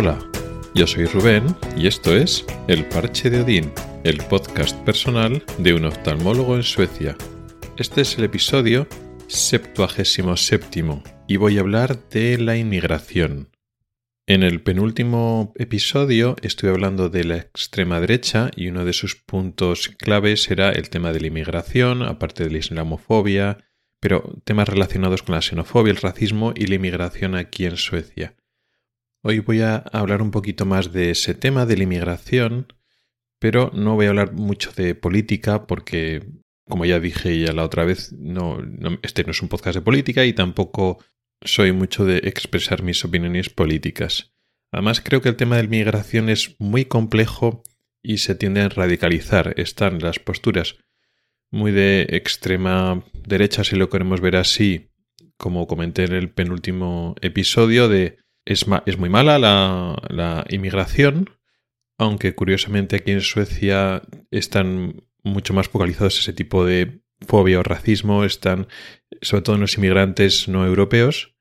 Hola, yo soy Rubén y esto es El Parche de Odín, el podcast personal de un oftalmólogo en Suecia. Este es el episodio 77 y voy a hablar de la inmigración. En el penúltimo episodio estuve hablando de la extrema derecha y uno de sus puntos claves era el tema de la inmigración, aparte de la islamofobia, pero temas relacionados con la xenofobia, el racismo y la inmigración aquí en Suecia. Hoy voy a hablar un poquito más de ese tema de la inmigración, pero no voy a hablar mucho de política porque, como ya dije ya la otra vez, no, este no es un podcast de política y tampoco soy mucho de expresar mis opiniones políticas. Además, creo que el tema de la inmigración es muy complejo y se tiende a radicalizar. Están las posturas muy de extrema derecha, si lo queremos ver así, como comenté en el penúltimo episodio, de es, es muy mala la, la inmigración, aunque curiosamente aquí en Suecia están mucho más focalizados ese tipo de fobia o racismo, están sobre todo en los inmigrantes no europeos,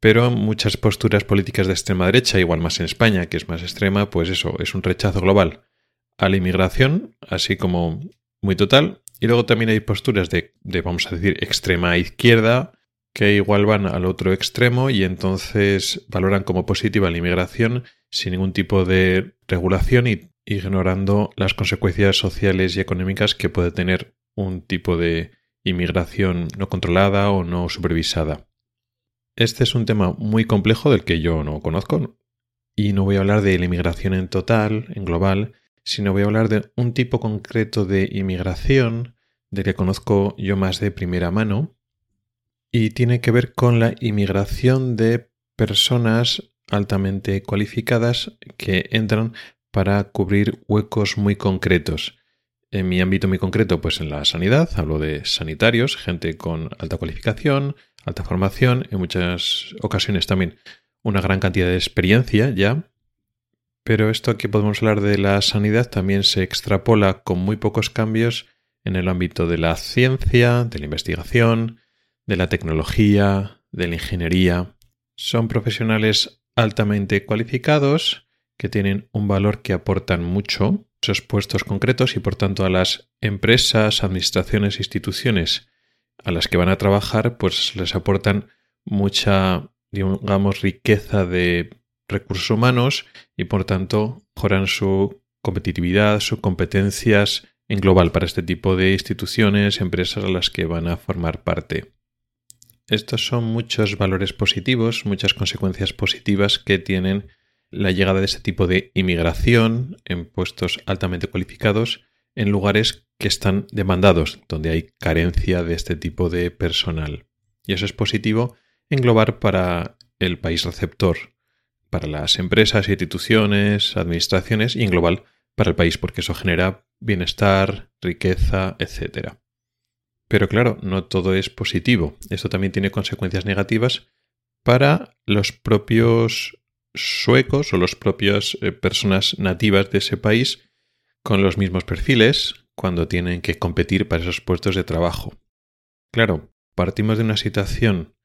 pero muchas posturas políticas de extrema derecha, igual más en España, que es más extrema, pues eso, es un rechazo global a la inmigración, así como muy total. Y luego también hay posturas de, de vamos a decir, extrema izquierda, que igual van al otro extremo y entonces valoran como positiva la inmigración sin ningún tipo de regulación y ignorando las consecuencias sociales y económicas que puede tener un tipo de inmigración no controlada o no supervisada. Este es un tema muy complejo del que yo no conozco y no voy a hablar de la inmigración en total, en global, sino voy a hablar de un tipo concreto de inmigración del que conozco yo más de primera mano y tiene que ver con la inmigración de personas altamente cualificadas que entran para cubrir huecos muy concretos. En mi ámbito muy concreto, pues en la sanidad, hablo de sanitarios, gente con alta cualificación, alta formación, en muchas ocasiones también una gran cantidad de experiencia ya. Pero esto que podemos hablar de la sanidad también se extrapola con muy pocos cambios en el ámbito de la ciencia, de la investigación, de la tecnología, de la ingeniería. Son profesionales altamente cualificados que tienen un valor que aportan mucho a esos puestos concretos y por tanto a las empresas, administraciones, instituciones a las que van a trabajar, pues les aportan mucha, digamos, riqueza de recursos humanos y por tanto mejoran su competitividad, sus competencias en global para este tipo de instituciones, empresas a las que van a formar parte. Estos son muchos valores positivos, muchas consecuencias positivas que tienen la llegada de este tipo de inmigración en puestos altamente cualificados en lugares que están demandados, donde hay carencia de este tipo de personal. Y eso es positivo englobar para el país receptor, para las empresas, instituciones, administraciones y en global para el país, porque eso genera bienestar, riqueza, etc. Pero claro, no todo es positivo. Esto también tiene consecuencias negativas para los propios suecos o las propias eh, personas nativas de ese país con los mismos perfiles cuando tienen que competir para esos puestos de trabajo. Claro, partimos de una situación,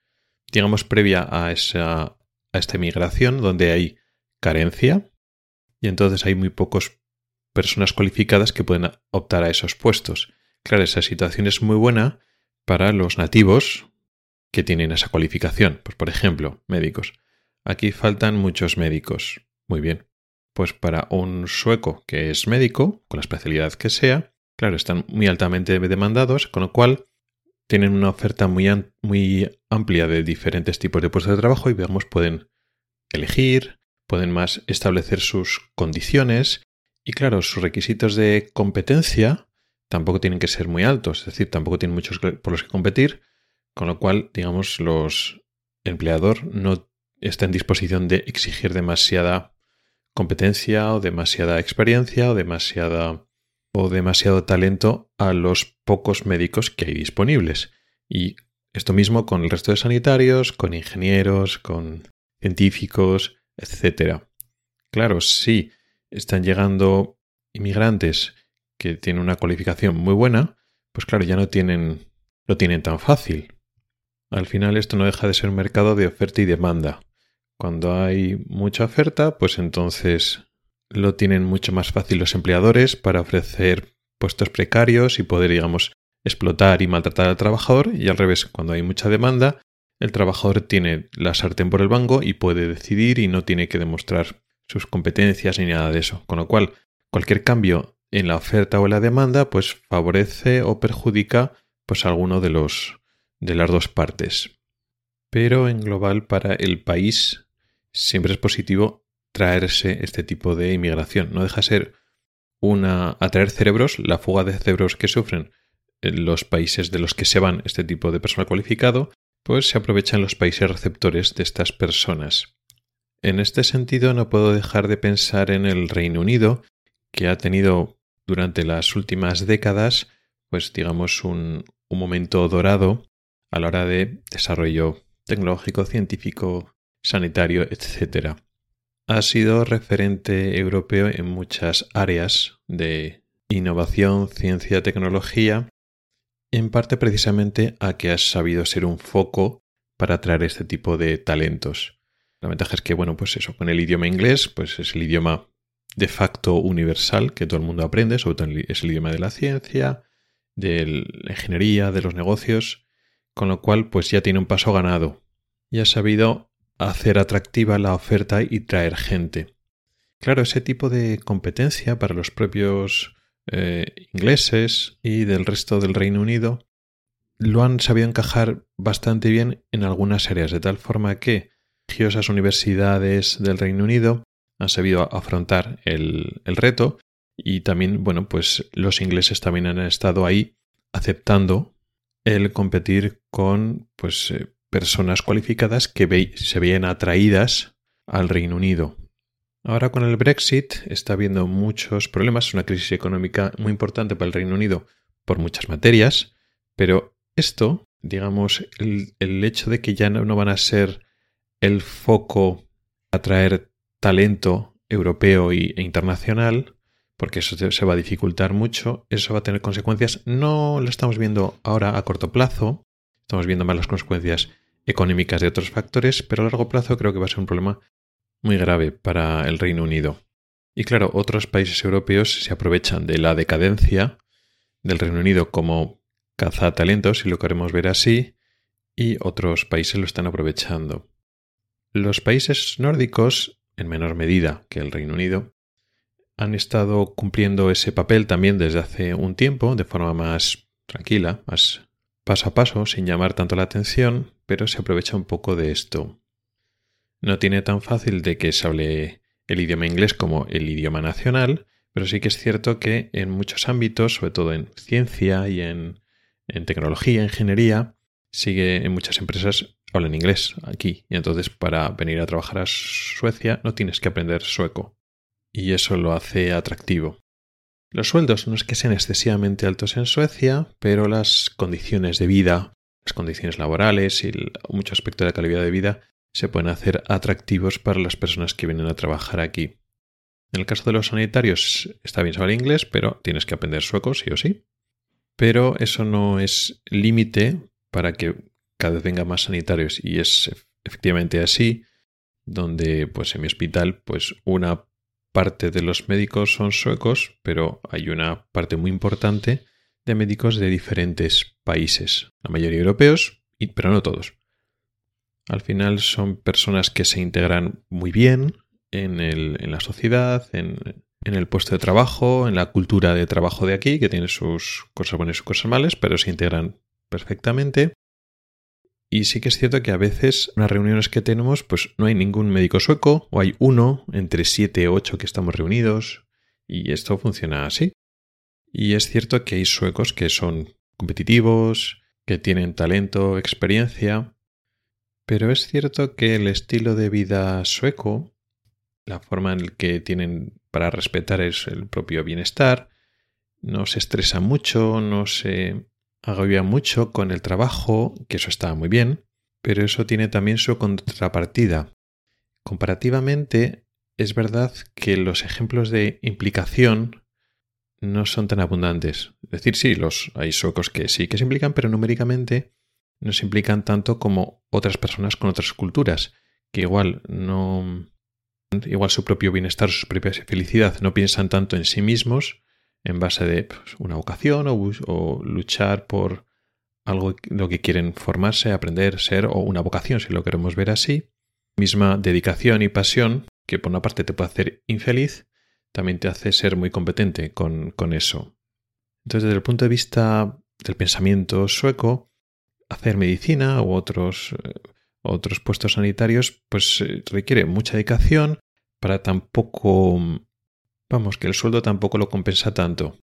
digamos, previa a, esa, a esta migración donde hay carencia y entonces hay muy pocas personas cualificadas que pueden optar a esos puestos. Claro, esa situación es muy buena para los nativos que tienen esa cualificación. Pues, por ejemplo, médicos. Aquí faltan muchos médicos. Muy bien. Pues para un sueco que es médico, con la especialidad que sea, claro, están muy altamente demandados, con lo cual tienen una oferta muy, muy amplia de diferentes tipos de puestos de trabajo y, digamos, pueden elegir, pueden más establecer sus condiciones y, claro, sus requisitos de competencia tampoco tienen que ser muy altos, es decir, tampoco tienen muchos por los que competir, con lo cual, digamos, los empleador no está en disposición de exigir demasiada competencia o demasiada experiencia o demasiada o demasiado talento a los pocos médicos que hay disponibles. Y esto mismo con el resto de sanitarios, con ingenieros, con científicos, etc. Claro, sí, están llegando inmigrantes que tienen una cualificación muy buena, pues claro, ya no tienen, lo tienen tan fácil. Al final esto no deja de ser un mercado de oferta y demanda. Cuando hay mucha oferta, pues entonces lo tienen mucho más fácil los empleadores para ofrecer puestos precarios y poder, digamos, explotar y maltratar al trabajador. Y al revés, cuando hay mucha demanda, el trabajador tiene la sartén por el banco y puede decidir y no tiene que demostrar sus competencias ni nada de eso. Con lo cual, cualquier cambio en la oferta o en la demanda, pues favorece o perjudica pues alguno de los de las dos partes. Pero en global para el país siempre es positivo traerse este tipo de inmigración. No deja ser una atraer cerebros, la fuga de cerebros que sufren en los países de los que se van este tipo de personal cualificado, pues se aprovechan los países receptores de estas personas. En este sentido no puedo dejar de pensar en el Reino Unido, que ha tenido durante las últimas décadas, pues digamos, un, momento dorado a la hora de desarrollo tecnológico, científico, sanitario, etc. Ha sido referente europeo en muchas áreas de innovación, ciencia, tecnología, en parte precisamente a que has sabido ser un foco para atraer este tipo de talentos. La ventaja es que, bueno, pues eso, con el idioma inglés, pues es el idioma de facto universal que todo el mundo aprende, sobre todo es el idioma de la ciencia, de la ingeniería, de los negocios, con lo cual pues ya tiene un paso ganado y ha sabido hacer atractiva la oferta y traer gente. Claro, ese tipo de competencia para los propios eh, ingleses y del resto del Reino Unido lo han sabido encajar bastante bien en algunas áreas, de tal forma que religiosas universidades del Reino Unido han sabido afrontar el, el reto y también, bueno, pues los ingleses también han estado ahí aceptando el competir con pues eh, personas cualificadas que se veían atraídas al Reino Unido. Ahora con el Brexit está habiendo muchos problemas, una crisis económica muy importante para el Reino Unido por muchas materias, pero esto, digamos, el, hecho de que ya no, van a ser el foco atraer talento europeo e internacional, porque eso se va a dificultar mucho, eso va a tener consecuencias, no lo estamos viendo ahora a corto plazo, estamos viendo más las consecuencias económicas de otros factores, pero a largo plazo creo que va a ser un problema muy grave para el Reino Unido. Y claro, otros países europeos se aprovechan de la decadencia del Reino Unido como talentos, si lo queremos ver así, y otros países lo están aprovechando. Los países nórdicos, en menor medida que el Reino Unido, han estado cumpliendo ese papel también desde hace un tiempo, de forma más tranquila, más paso a paso, sin llamar tanto la atención, pero se aprovecha un poco de esto. No tiene tan fácil de que se hable el idioma inglés como el idioma nacional, pero sí que es cierto que en muchos ámbitos, sobre todo en ciencia y en, en tecnología, ingeniería, sigue en muchas empresas hablan inglés aquí y entonces para venir a trabajar a Suecia no tienes que aprender sueco y eso lo hace atractivo. Los sueldos no es que sean excesivamente altos en Suecia, pero las condiciones de vida, las condiciones laborales y mucho aspecto de calidad de vida se pueden hacer atractivos para las personas que vienen a trabajar aquí. En el caso de los sanitarios está bien saber inglés, pero tienes que aprender sueco sí o sí. Pero eso no es límite para que cada vez venga más sanitarios y es efectivamente así, donde pues en mi hospital pues una parte de los médicos son suecos, pero hay una parte muy importante de médicos de diferentes países, la mayoría europeos, pero no todos. Al final son personas que se integran muy bien en, en la sociedad, en, en, el puesto de trabajo, en la cultura de trabajo de aquí, que tiene sus cosas buenas y sus cosas malas, pero se integran perfectamente. Y sí que es cierto que a veces en las reuniones que tenemos, pues no hay ningún médico sueco, o hay uno entre siete o ocho que estamos reunidos, y esto funciona así. Y es cierto que hay suecos que son competitivos, que tienen talento, experiencia, pero es cierto que el estilo de vida sueco, la forma en que tienen para respetar es el propio bienestar, no se estresa mucho, no se agobia mucho con el trabajo, que eso está muy bien, pero eso tiene también su contrapartida. Comparativamente, es verdad que los ejemplos de implicación no son tan abundantes. Es decir, sí, los, hay suecos que sí que se implican, pero numéricamente no se implican tanto como otras personas con otras culturas, que igual no igual su propio bienestar, su propia felicidad, no piensan tanto en sí mismos en base de pues, una vocación o, luchar por algo lo que quieren formarse, aprender, ser o una vocación, si lo queremos ver así. Misma dedicación y pasión que por una parte te puede hacer infeliz, también te hace ser muy competente con, con eso. Entonces, desde el punto de vista del pensamiento sueco, hacer medicina u otros eh, otros puestos sanitarios, pues eh, requiere mucha dedicación para tampoco, vamos, que el sueldo tampoco lo compensa tanto.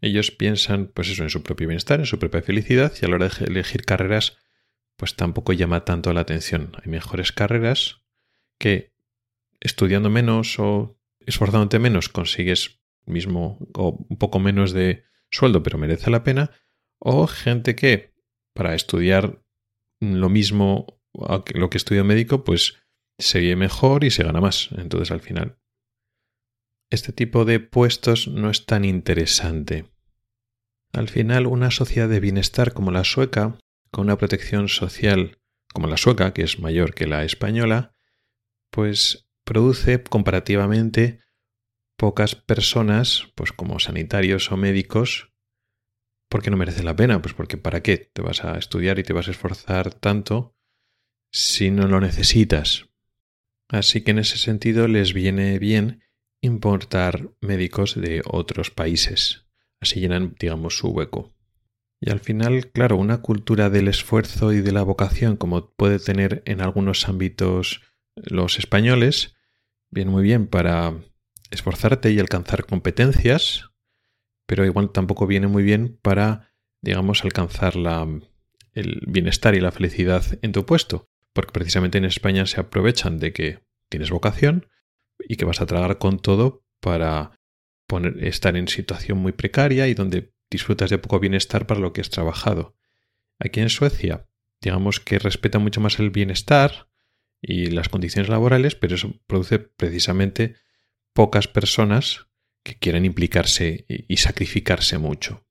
Ellos piensan, pues eso, en su propio bienestar, en su propia felicidad, y a la hora de elegir carreras, pues tampoco llama tanto la atención. Hay mejores carreras que estudiando menos o esforzándote menos consigues mismo o un poco menos de sueldo, pero merece la pena, o gente que para estudiar lo mismo lo que estudia médico, pues se ve mejor y se gana más. Entonces, al final, este tipo de puestos no es tan interesante. Al final, una sociedad de bienestar como la sueca, con una protección social como la sueca, que es mayor que la española, pues produce comparativamente pocas personas, pues como sanitarios o médicos, porque no merece la pena, pues porque ¿para qué te vas a estudiar y te vas a esforzar tanto si no lo necesitas. Así que en ese sentido les viene bien importar médicos de otros países. Así llenan, digamos, su hueco. Y al final, claro, una cultura del esfuerzo y de la vocación, como puede tener en algunos ámbitos los españoles, viene muy bien para esforzarte y alcanzar competencias, pero igual tampoco viene muy bien para, digamos, alcanzar la, el bienestar y la felicidad en tu puesto, porque precisamente en España se aprovechan de que tienes vocación y que vas a tragar con todo para poner, estar en situación muy precaria y donde disfrutas de poco bienestar para lo que has trabajado. Aquí en Suecia, digamos que respeta mucho más el bienestar y las condiciones laborales, pero eso produce precisamente pocas personas que quieren implicarse y sacrificarse mucho.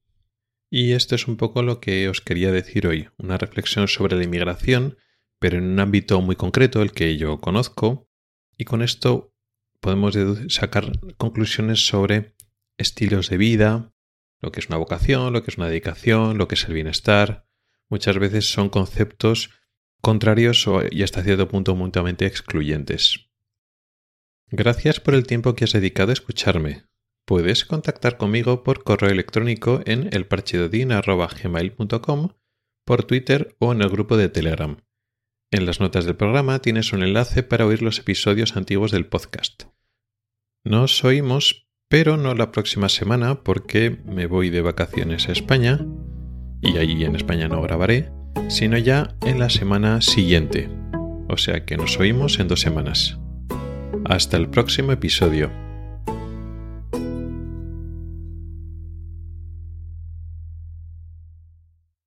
Y esto es un poco lo que os quería decir hoy, una reflexión sobre la inmigración pero en un ámbito muy concreto, el que yo conozco, y con esto podemos sacar conclusiones sobre estilos de vida, lo que es una vocación, lo que es una dedicación, lo que es el bienestar. Muchas veces son conceptos contrarios y hasta cierto punto mutuamente excluyentes. Gracias por el tiempo que has dedicado a escucharme. Puedes contactar conmigo por correo electrónico en elparchedodin.gmail.com, por Twitter o en el grupo de Telegram. En las notas del programa tienes un enlace para oír los episodios antiguos del podcast. Nos oímos, pero no la próxima semana porque me voy de vacaciones a España y allí en España no grabaré, sino ya en la semana siguiente. O sea que nos oímos en dos semanas. Hasta el próximo episodio.